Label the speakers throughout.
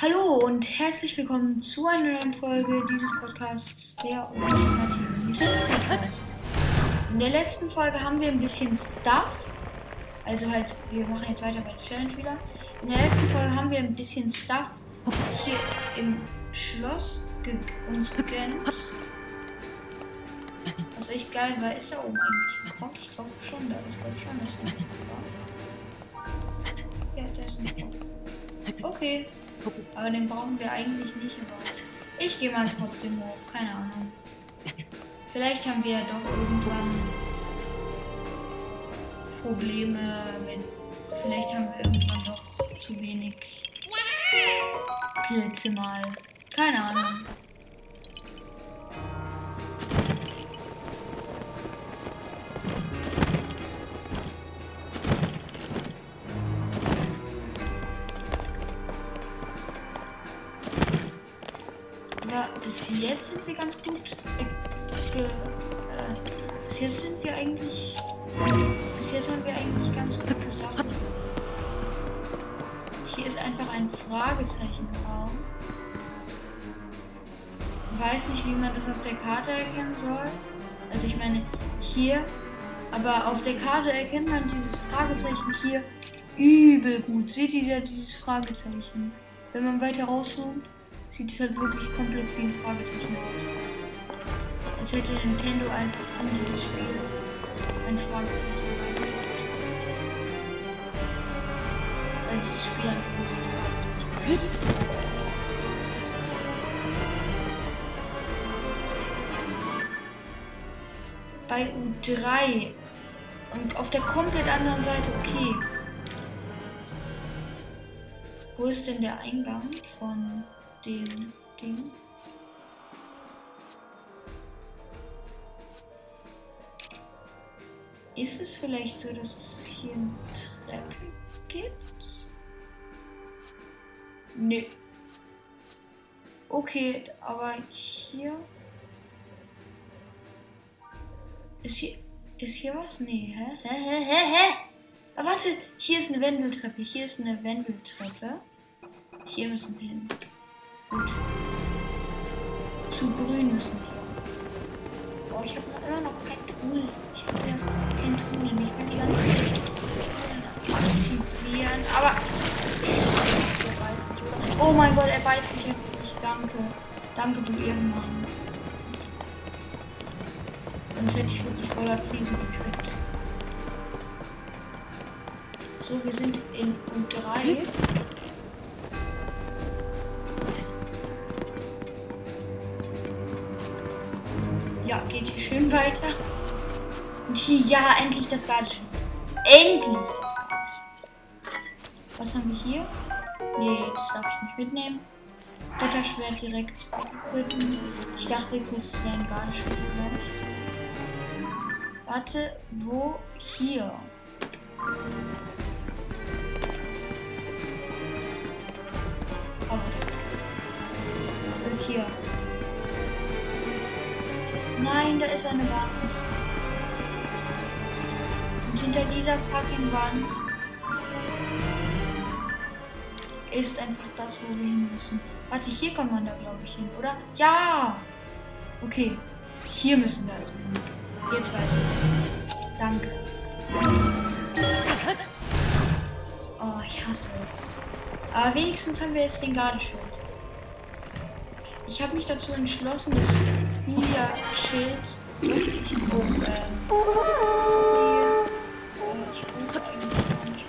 Speaker 1: Hallo und herzlich willkommen zu einer neuen Folge dieses Podcasts, der ultimative Podcast. In der letzten Folge haben wir ein bisschen Stuff, also halt, wir machen jetzt weiter bei der Challenge wieder. In der letzten Folge haben wir ein bisschen Stuff hier im Schloss ge uns gegönnt. Was echt geil war, ist da oben eigentlich ein Ich glaube schon, da ist glaube schon, dass da war. Ja, da ist ein Okay. Aber den brauchen wir eigentlich nicht. Aber ich gehe mal trotzdem hoch. Keine Ahnung. Vielleicht haben wir ja doch irgendwann Probleme mit. Vielleicht haben wir irgendwann doch zu wenig Pilze mal. Keine Ahnung. Bis jetzt sind wir ganz gut. Äh, äh, bis jetzt sind wir eigentlich. Bis jetzt haben wir eigentlich ganz gute Sachen. Hier ist einfach ein Fragezeichenraum. Weiß nicht, wie man das auf der Karte erkennen soll. Also ich meine, hier. Aber auf der Karte erkennt man dieses Fragezeichen hier übel gut. Seht ihr da dieses Fragezeichen? Wenn man weiter rauszoomt, sieht es halt wirklich komplett wie ein Fragezeichen aus. Als hätte Nintendo einfach an dieses Spiel ein Fragezeichen reingebaut. Weil dieses Spiel einfach nur ein Fragezeichen ist. Bei U3 und auf der komplett anderen Seite, okay. Wo ist denn der Eingang von dem Ding. Ist es vielleicht so, dass es hier eine Treppe gibt? Nö. Okay, aber hier. Ist hier. Ist hier was? Nee, hä? Hä, hä, hä, hä? Aber warte, hier ist eine Wendeltreppe. Hier ist eine Wendeltreppe. Hier müssen wir hin. Gut. Zu grün müssen wir. Boah, ich habe immer noch kein Tool. Ich habe ja kein Tool. Und ich will die ganze Zeit aktivieren. Aber. Oh mein Gott, er beißt mich jetzt wirklich. Danke. Danke, du Ehrenmann. Sonst hätte ich wirklich voller Krise gekriegt. So, wir sind in Punkt 3. schön weiter. Und hier, ja, endlich das Gardeschild. Endlich das Gardeschild. Was haben wir hier? Nee, das darf ich nicht mitnehmen. Ritterschwert direkt equippen. Ich dachte kurz, es wäre ein Gardeschild vielleicht. Warte, wo? Hier. Oh. So, hier. Nein, da ist eine Wand. Und hinter dieser fucking Wand ist einfach das, wo wir hin müssen. Warte, hier kommt man da, glaube ich, hin, oder? Ja! Okay, hier müssen wir also hin. Jetzt weiß ich. Danke. Oh, ich hasse es. Aber wenigstens haben wir jetzt den Gardeschild. Ich habe mich dazu entschlossen, das Julia-Schild wirklich um. Ähm, sorry. Äh, ich wollte eigentlich nicht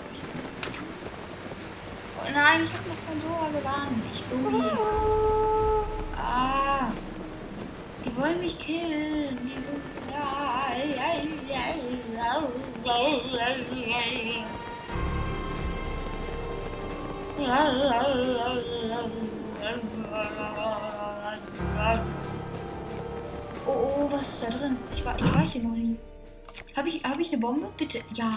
Speaker 1: Oh nein, ich habe noch kein Sora gewarnt. Ich Dummi. Ah. Die wollen mich killen. Die Oh, oh, was ist da drin? Ich war, ich war hier noch nie. Habe ich, hab ich eine Bombe? Bitte. Ja.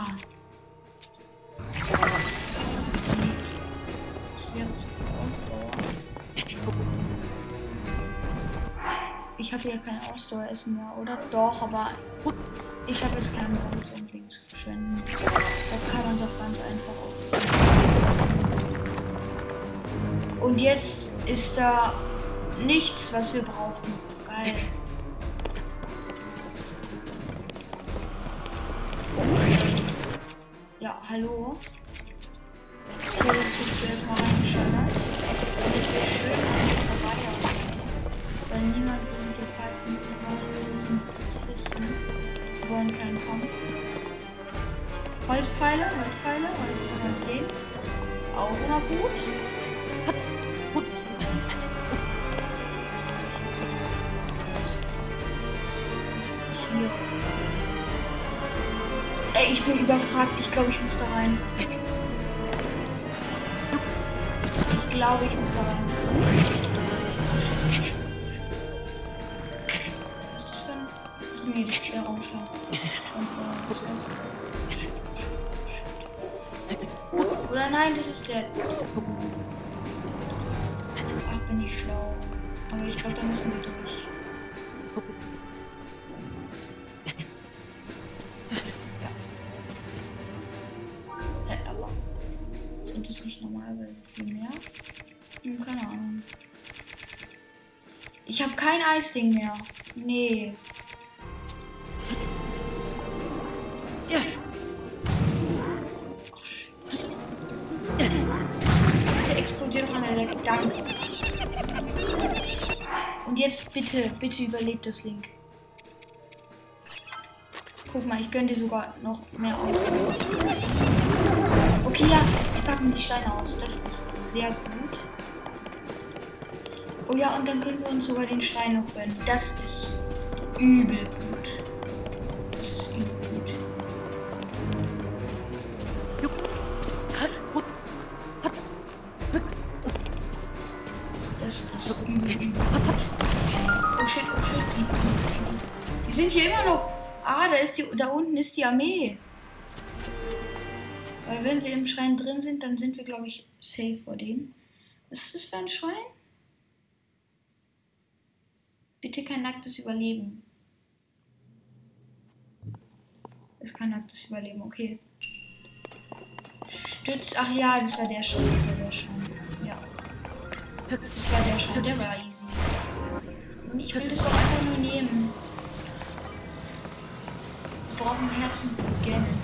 Speaker 1: Das wäre zu viel Ausdauer. Ich habe ja kein Ausdaueressen mehr, oder? Doch, aber ich habe jetzt keinen Grund, unbedingt zu verschwenden. Da kann man es auch ganz einfach auf. Und jetzt ist da nichts, was wir brauchen. Geil. Hallo. Okay, das kriegst du erstmal reingeschallert. Damit wir schön an dir vorbei. Weil niemand will mit dir fighten. Wir sind Pazifisten. Wir wollen keinen Kampf. Holzpfeile, Holzpfeile, Holzpfeile 10. Auch immer gut. Ich bin überfragt. Ich glaube, ich muss da rein. Ich glaube, ich muss da rein. Was ist das für ein... Nee, das ist der Raumschlag. Von vorher. Das ist... Oder nein, das ist der. Ach, bin ich schlau. Aber ich glaube, da müssen wir durch. Eisding mehr. Nee. Bitte explodiert doch an der Decke. Danke. Und jetzt bitte, bitte überlebt das Link. Guck mal, ich gönne dir sogar noch mehr aus. Okay, ja, sie packen die Steine aus. Das ist sehr gut. Oh ja, und dann können wir uns sogar den Stein noch gönnen. Das ist übel gut. Das ist übel gut. Das ist übel gut. Oh shit, oh shit, die, die, die, die sind hier immer noch. Ah, da ist die, da unten ist die Armee. Weil wenn wir im Schrein drin sind, dann sind wir, glaube ich, safe vor denen. Was ist das für ein Schrein? Bitte kein nacktes Überleben. Ist kein nacktes Überleben, okay. Stütz. Ach ja, das war der Schein. Das war der Schein. Ja. Das war der Schein. Der war easy. Und ich will das doch einfach nur nehmen. Wir brauchen Herzen für Ganon.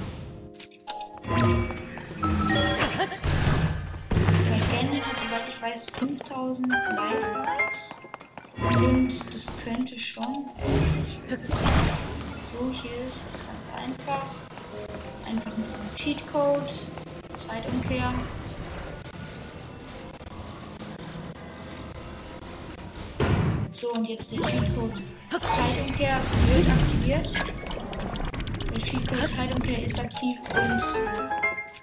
Speaker 1: Weil Ganon hat, soweit ich weiß, 5000 Life-Rights. Und das könnte schon. So, hier ist es ganz einfach. Einfach mit einem Cheatcode. Zeitumkehr. So, und jetzt der Cheatcode Zeitumkehr wird aktiviert. Der Cheatcode Zeitumkehr ist aktiv und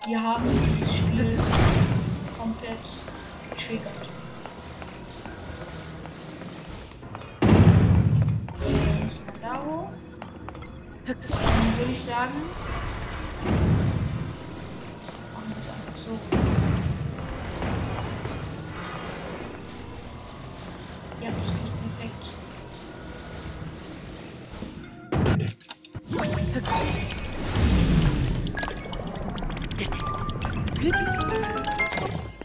Speaker 1: wir haben dieses Spiel komplett getriggert. Dann machen wir es einfach so. Ja, das passt perfekt.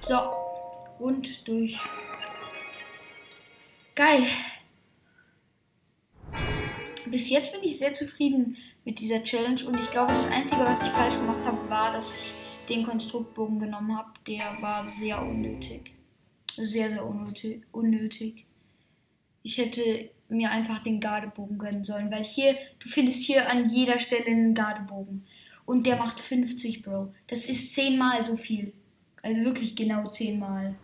Speaker 1: So, und durch. Geil. Jetzt bin ich sehr zufrieden mit dieser Challenge und ich glaube, das Einzige, was ich falsch gemacht habe, war, dass ich den Konstruktbogen genommen habe. Der war sehr unnötig. Sehr, sehr unnötig. unnötig. Ich hätte mir einfach den Gardebogen gönnen sollen, weil hier, du findest hier an jeder Stelle einen Gardebogen. Und der macht 50, Bro. Das ist zehnmal so viel. Also wirklich genau zehnmal.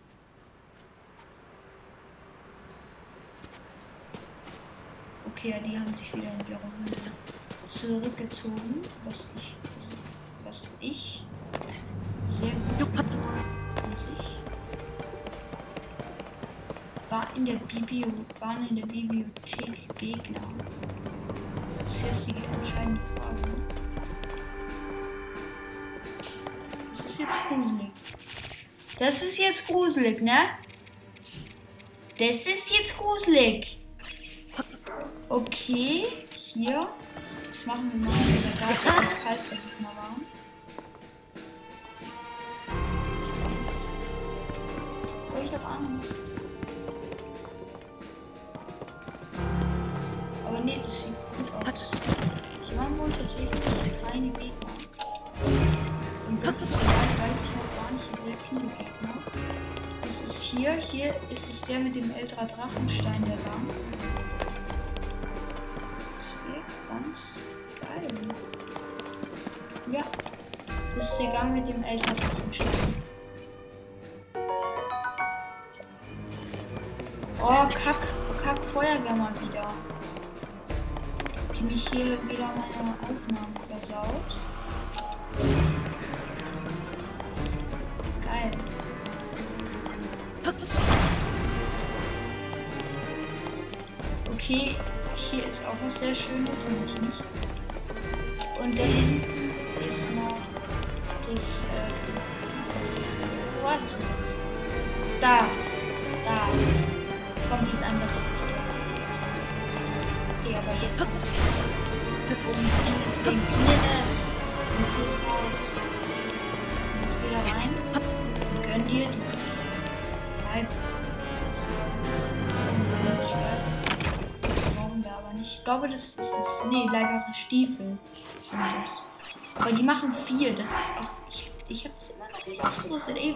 Speaker 1: Okay, ja, die haben sich wieder in ihre Höhle zurückgezogen, was ich, was ich sehr gut finde. War in der Bibio, waren in der Bibliothek Gegner? Das ist jetzt die entscheidende Frage. Das ist jetzt gruselig. Das ist jetzt gruselig, ne? Das ist jetzt gruselig. Okay, hier. Das machen wir mal wieder da, falls das nicht mal war. Oh, ich doch Angst. Aber nee, das sieht gut aus. Hier waren wohl tatsächlich kleine Gegner. Und the Wild weiß ich auch gar nicht sehr viele Gegner. Das ist hier, hier ist es der mit dem Eltra Drachenstein, der Gang. Geil. Ja, das ist der Gang mit dem Drachenstein. Oh, Kack, Kack, Feuerwehr mal wieder. Die mich hier wieder meine Aufnahmen versaut. Geil. Okay, hier ist auch was sehr Schönes, nämlich nichts. Und da hinten ist noch das, äh, das, das jetzt? Da, da, komplett andere Richtung. Okay, aber jetzt und deswegen nimm es und zieh es raus. Und jetzt da rein und gönn dir dieses glaube, das ist das. Nee, leibere Stiefel sind das. Aber die machen vier. Das ist auch. Ich, ich habe es immer noch nicht ausgerüstet. Ey,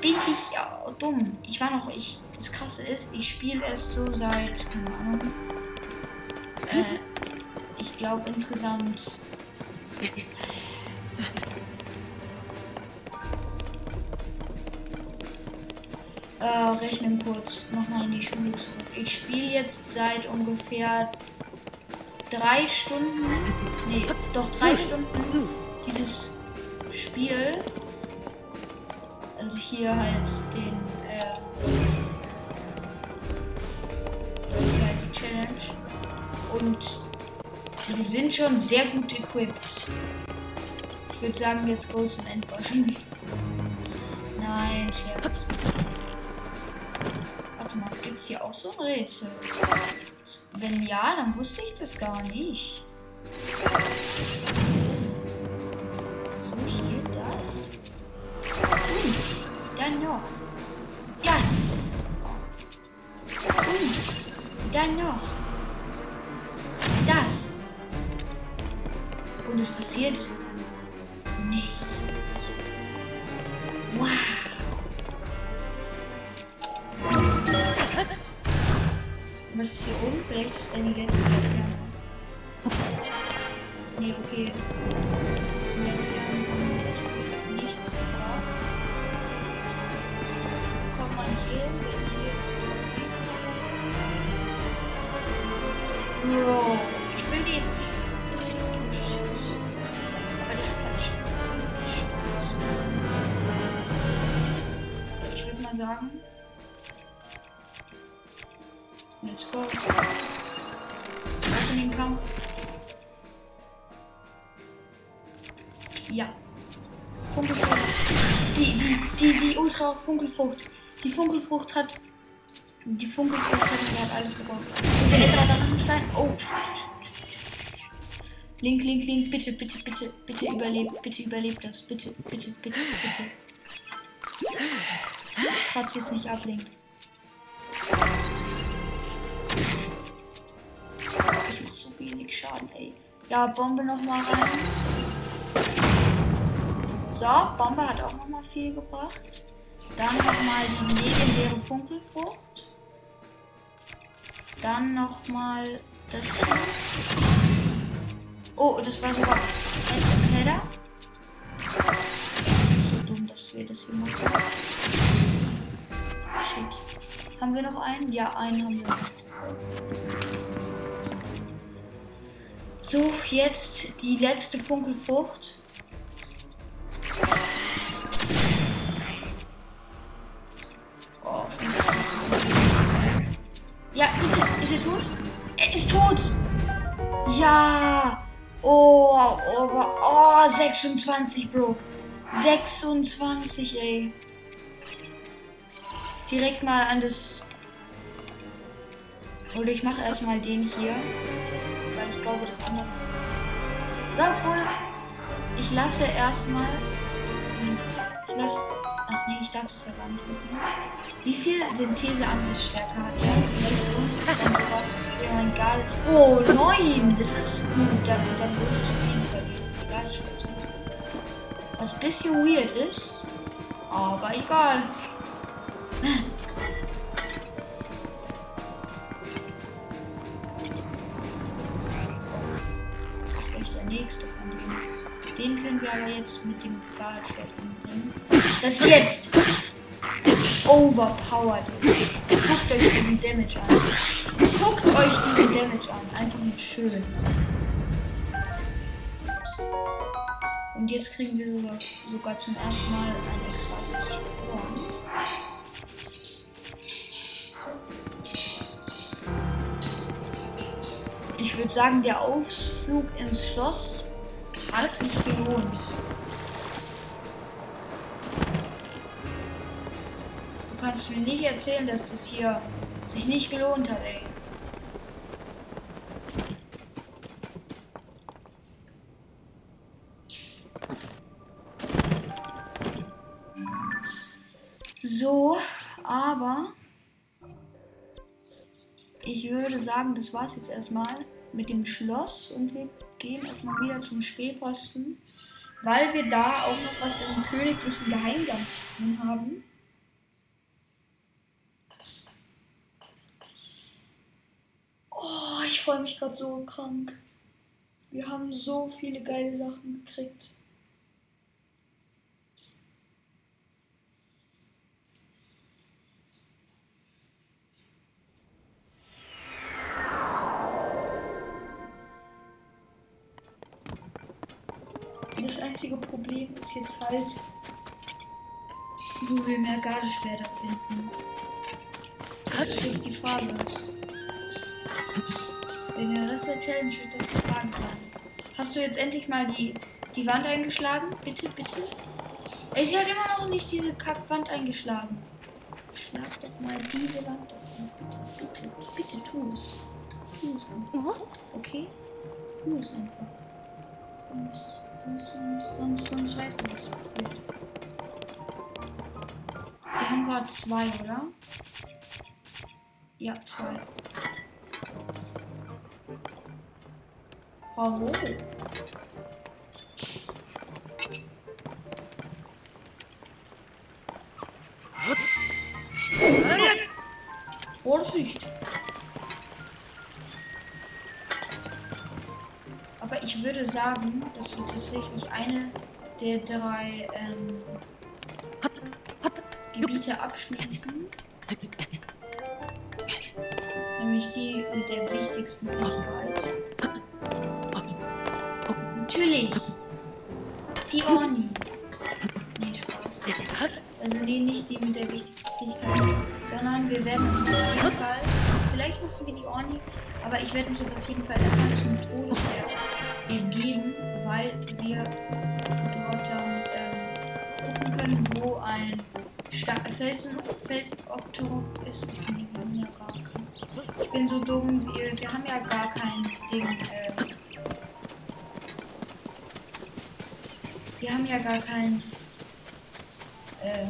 Speaker 1: bin ich ja dumm. Ich war noch. Ich. Das Krasse ist, ich spiele es so seit. Keine Ahnung. Äh, ich glaube insgesamt. Äh, rechnen kurz nochmal in die Schule zurück. Ich spiele jetzt seit ungefähr drei Stunden, nee, doch drei Stunden dieses Spiel. Also hier halt den, äh, hier halt die Challenge. Und wir sind schon sehr gut equipped. Ich würde sagen, jetzt go zum Endboss. Nein, Scherz. Warte mal, gibt hier auch so ein Rätsel? Wenn ja, dann wusste ich das gar nicht. Ja. Funkelfrucht. Die, die, die, die Ultra Funkelfrucht. Die Funkelfrucht hat. Die Funkelfrucht hat, die hat alles gebaut. Und der ältere Drachenstein. Oh. Link, Link, Link, bitte, bitte, bitte, bitte überlebt, bitte überlebt das. Bitte, bitte, bitte, bitte. Kratz jetzt nicht ab, Link. Ich mach so wenig Schaden, ey. Ja, Bombe noch mal rein. So, Bombe hat auch noch mal viel gebracht. Dann noch mal die legendäre Funkelfrucht. Dann noch mal das hier. Oh, das war sogar ein Header. Das ist so dumm, dass wir das hier machen. Shit. Haben wir noch einen? Ja, einen haben wir noch. So, jetzt die letzte Funkelfrucht. 26, Bro. 26, ey. Direkt mal an das. Oder ich mache erstmal den hier. Weil ich glaube, das andere. Oder obwohl. Ich lasse erstmal. Ich lasse. Ach, Nee, ich darf das ja gar nicht mitnehmen. Wie viel Synthese-Angriffsstärke hat der? Oh mein Gott. Oh, 9! Das ist gut. Dann, dann lohnt es auf jeden Fall. Was ein bisschen weird ist. Aber egal. Das ist gleich der nächste von denen. Den können wir aber jetzt mit dem Gardeschwert umbringen. Das jetzt overpowered ist. Guckt euch diesen Damage an. Guckt euch diesen Damage an. Einfach nur schön. Und jetzt kriegen wir sogar, sogar zum ersten Mal ein extra fürs. Ich würde sagen, der Ausflug ins Schloss hat sich gelohnt. Du kannst mir nicht erzählen, dass das hier sich nicht gelohnt hat, ey. So, aber ich würde sagen, das war's jetzt erstmal mit dem Schloss und wir gehen erstmal wieder zum Spähposten, weil wir da auch noch was im königlichen Geheimgang zu tun haben. Oh, ich freue mich gerade so krank. Wir haben so viele geile Sachen gekriegt. Einzige Problem ist jetzt halt, wo wir mehr Gardeschwerter finden. Das ist jetzt die Frage. In der Rest der Challenge wird das die Frage sein. Hast du jetzt endlich mal die, die Wand eingeschlagen? Bitte, bitte? Ey, sie hat immer noch nicht diese Kackwand eingeschlagen. Schlag doch mal diese Wand auf. Bitte, bitte, bitte tu es. Tu es einfach. Okay? Tu es einfach. Sonst, sonst, sonst, sonst, weißt du, was passiert. Wir haben gerade zwei, oder? Ja, zwei. Bravo. Vorsicht. Ich würde sagen, dass wir tatsächlich eine der drei ähm, Gebiete abschließen. Nämlich die mit der wichtigsten Fähigkeit. Natürlich. Die Orni. Nee, Spaß. Also die nicht die mit der wichtigsten Fähigkeit, sondern wir werden uns auf jeden Fall, vielleicht machen wir die Orni, aber ich werde mich jetzt auf jeden Fall erstmal zum Todesberg begeben, weil wir dort dann ähm, gucken können, wo ein Sta Felsen, Felsenopterok ist. Ich bin, so dumm, wir, wir haben ja gar kein Ding. Äh, wir haben ja gar kein. Äh,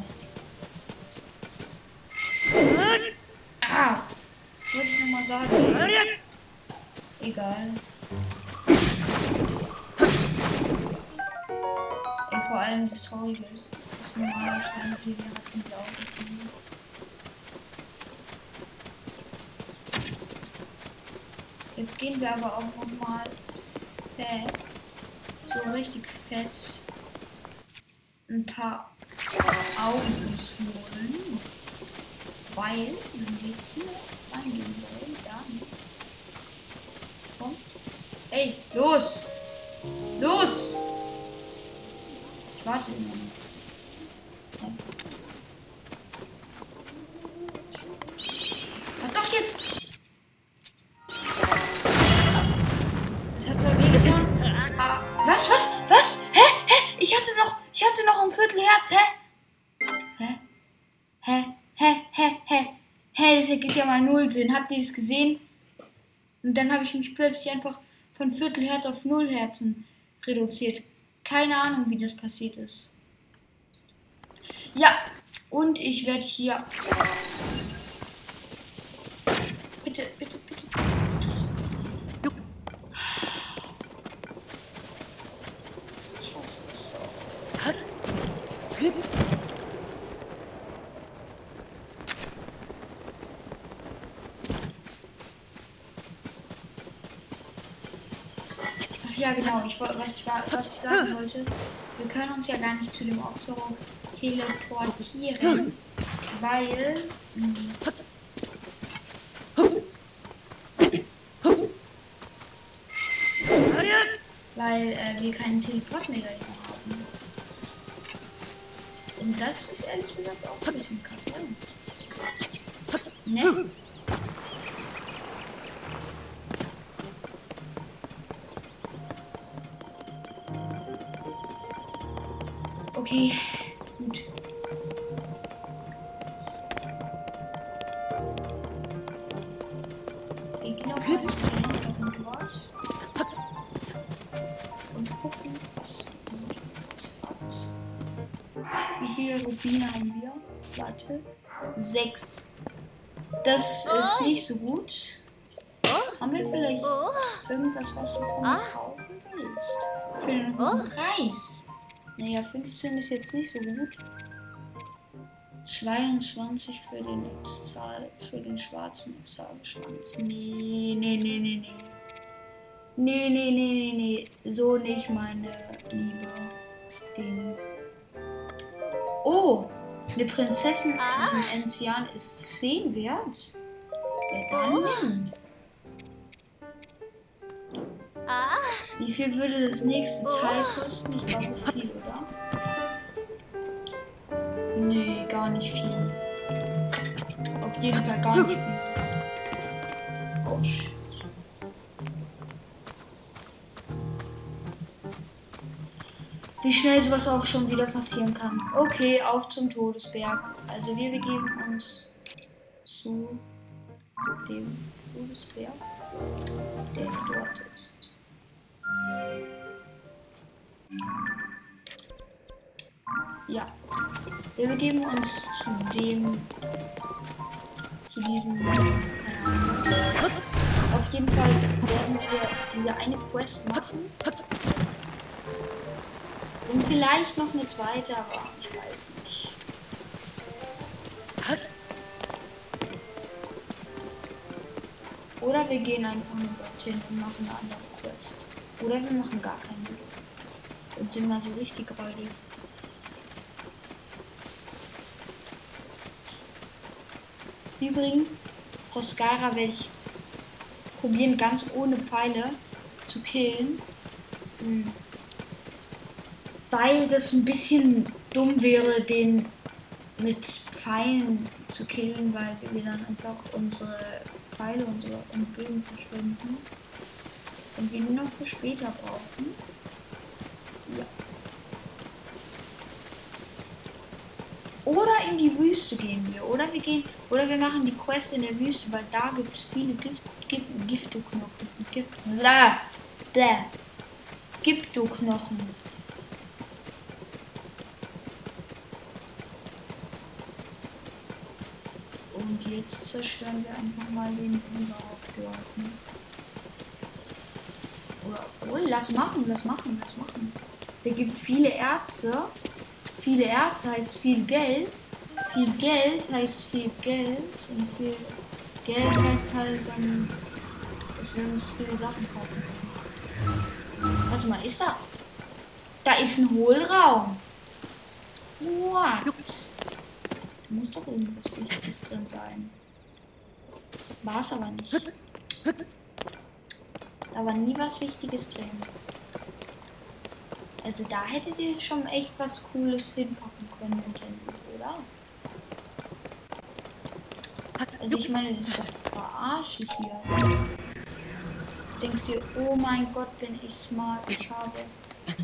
Speaker 1: Traurige ist, das normale hier hat einen blauen Finger. Jetzt gehen wir aber auch nochmal fett, so richtig fett, ein paar Autos holen. Weil, wenn wir jetzt hier reingehen wollen, dann. Komm. Ey! Los! Was? Das hat voll wehgetan. Ah, was, was, was? Hä? Hä? Ich hatte noch, ich hatte noch ein Viertelherz, hä? Hä? Hä? Hä? Hä? Hä? Hä? Das ergibt ja mal null Sinn. Habt ihr es gesehen? Und dann habe ich mich plötzlich einfach von Viertelherz auf Nullherzen reduziert. Keine Ahnung, wie das passiert ist. Ja, Und ich werde hier. Bitte, bitte, bitte, bitte. Ich hasse es doch. Ach ja, genau. Ich, was, was ich sagen wollte, wir können uns ja gar nicht zu dem Optoro teleportieren, weil. mh, weil äh, wir keinen Teleport mehr Dahin auf den dort und gucken, was sie für uns hat. Wie viele Rubine haben wir? Warte. Sechs. Das ist nicht so gut. Haben wir vielleicht irgendwas, was du von mir kaufen willst? Für einen Preis. Naja, 15 ist jetzt nicht so gut. 22 für den Zahl, für den schwarzen Zahlschwanz. Nee, nee, nee, nee, nee. Nee, nee, nee, nee, nee. So nicht, meine liebe Ding. Oh, eine Prinzessin in Enzian ist 10 wert. Ja, dann nimm. Wie viel würde das nächste Teil kosten? Ich glaube viel, oder? Nee, gar nicht viel. Auf jeden Fall gar nicht viel. Oh shit. Wie schnell sowas auch schon wieder passieren kann. Okay, auf zum Todesberg. Also wir begeben uns zu dem Todesberg, der dort ist. Ja. Wir begeben uns zu dem. zu diesem. Auf jeden Fall werden wir diese eine Quest machen. Und vielleicht noch eine zweite, aber ich weiß nicht. Oder wir gehen einfach nur dorthin und machen eine andere Quest. Oder wir machen gar keine. Und sind mal so richtig räudig. Übrigens, Froscara werde ich probieren, ganz ohne Pfeile zu killen. Hm. Weil das ein bisschen dumm wäre, den mit Pfeilen zu killen, weil wir dann einfach unsere Pfeile und und Bögen verschwinden. Und wir nur noch für später brauchen. Oder in die Wüste gehen wir. Oder wir gehen. Oder wir machen die Quest in der Wüste, weil da gibt es viele Gift, Gift, Giftoknochen. Gift, bläh, bläh. Giptoknochen. Und jetzt zerstören wir einfach mal den überhaupt dort. Obwohl, lass machen, lass machen, lass machen. Der gibt viele Ärzte. Viele Ärzte heißt viel Geld. Viel Geld heißt viel Geld. Und viel Geld heißt halt dann, dass wir uns viele Sachen kaufen. Warte mal, ist da. Da ist ein Hohlraum. What? Da muss doch irgendwas Wichtiges drin sein. War es aber nicht. Da war nie was Wichtiges drin. Also da hättet ihr schon echt was Cooles hinpacken können, oder? Also ich meine, das ist doch verarsche hier. Denkst du, oh mein Gott, bin ich smart. Ich habe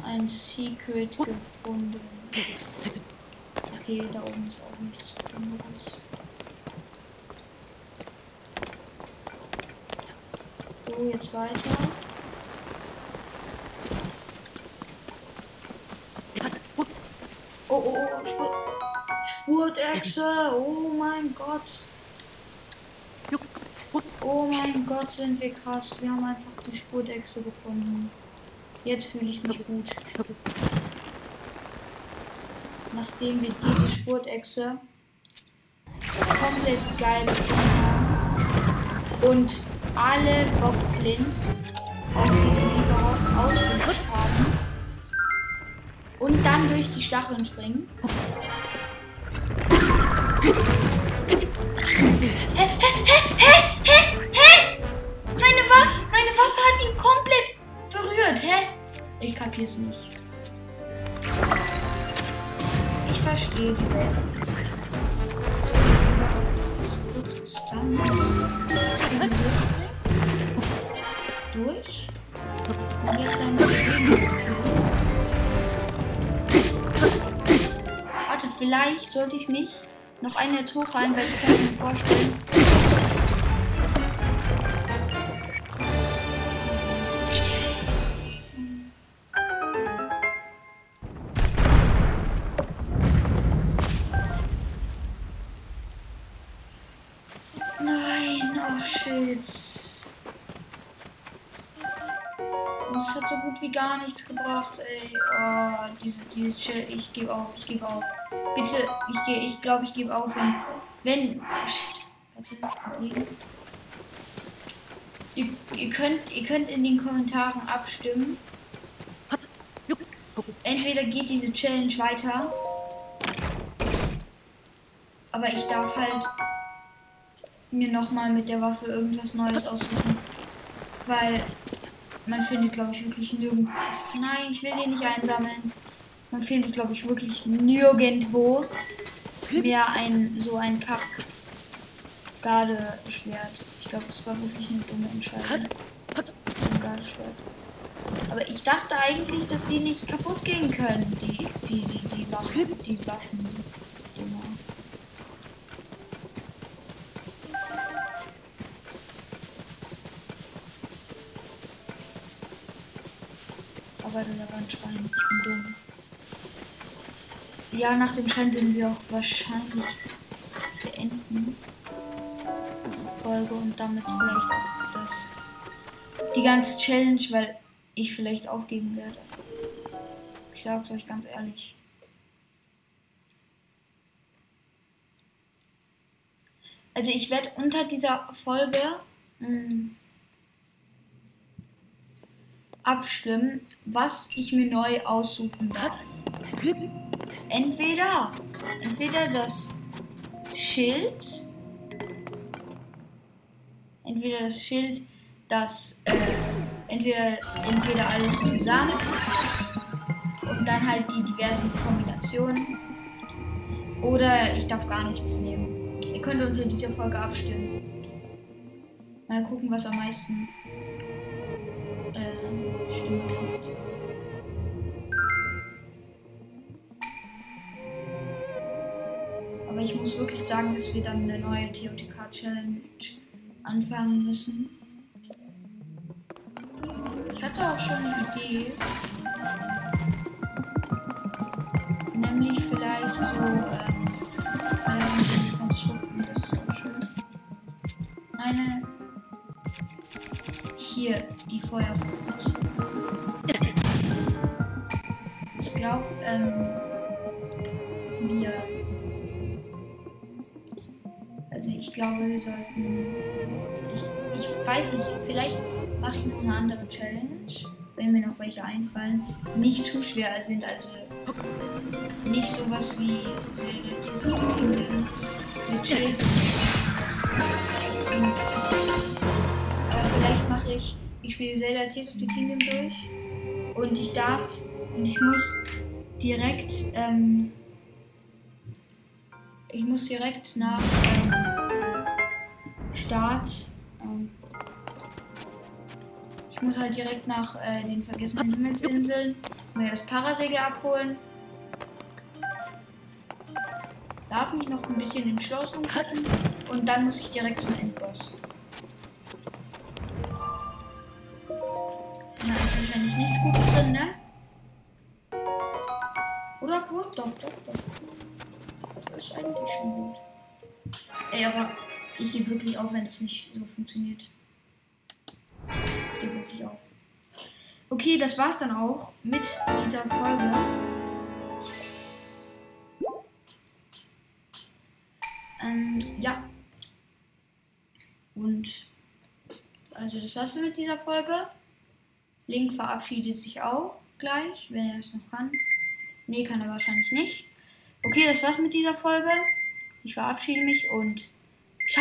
Speaker 1: ein Secret gefunden. Okay, da oben ist auch nichts Besonderes. So, jetzt weiter. Oh, oh, oh, Spurtechse. Oh mein Gott. Oh mein Gott, sind wir krass. Wir haben einfach die Spurtechse gefunden. Jetzt fühle ich mich gut. Nachdem wir diese Spurtechse komplett geil gefunden haben und alle Bockblins auf diesem dann durch die Stacheln springen. Vielleicht sollte ich mich noch eine jetzt hochrein, weil ich kann mir vorstellen. Nein, oh shit. Und es hat so gut wie gar nichts gebracht, ey. Diese, diese Chill. Ich gebe auf, ich gebe auf. Bitte, ich gehe, ich glaube, ich gebe auf, wenn, wenn. Ihr, ihr könnt, ihr könnt in den Kommentaren abstimmen. Entweder geht diese Challenge weiter, aber ich darf halt mir nochmal mit der Waffe irgendwas Neues aussuchen. Weil man findet, glaube ich, wirklich nirgendwo. Nein, ich will den nicht einsammeln. Man findet, glaube ich, wirklich nirgendwo mehr ein so ein Kack Garde-Schwert. Ich glaube, das war wirklich eine dumme Entscheidung. Ein Garde-Schwert. Aber ich dachte eigentlich, dass die nicht kaputt gehen können, die, die, die, die Waffen, die Waffen. Dinger. Aber da war ein Schwein. Ich bin dumm. Ja, nach dem Schein werden wir auch wahrscheinlich beenden. Diese Folge und damit vielleicht auch das. Die ganze Challenge, weil ich vielleicht aufgeben werde. Ich sag's euch ganz ehrlich. Also ich werde unter dieser Folge mh, abstimmen, was ich mir neu aussuchen darf. Entweder, entweder das Schild, entweder das Schild, das äh, entweder entweder alles zusammen und dann halt die diversen Kombinationen oder ich darf gar nichts nehmen. Ihr könnt uns in dieser Folge abstimmen. Mal gucken, was am meisten äh, Stimmen Aber ich muss wirklich sagen, dass wir dann eine neue TOTK Challenge anfangen müssen. Ich hatte auch schon eine Idee. Nämlich vielleicht so ähm, ähm, Konstrukten, das ist so schön. Eine hier, die Feuerfrucht. Ich glaube, ähm, wir sollten. Ich, ich weiß nicht, vielleicht mache ich noch eine andere Challenge, wenn mir noch welche einfallen, die nicht zu schwer sind, also nicht sowas wie Zelda Tears of the Kingdom mit Schild. Aber vielleicht mache ich, ich spiele Zelda Tears of the Kingdom durch und ich darf und ich muss direkt, ähm, ich muss direkt nach ähm, Start, ähm, ich muss halt direkt nach äh, den vergessenen Himmelsinseln mir das Parasegel abholen. Darf mich noch ein bisschen im Schloss umgucken und dann muss ich direkt zum Endboss. Ich gebe wirklich auf, wenn es nicht so funktioniert. Ich gebe wirklich auf. Okay, das war's dann auch mit dieser Folge. Ähm, ja. Und also das war's mit dieser Folge. Link verabschiedet sich auch gleich, wenn er es noch kann. Nee, kann er wahrscheinlich nicht. Okay, das war's mit dieser Folge. Ich verabschiede mich und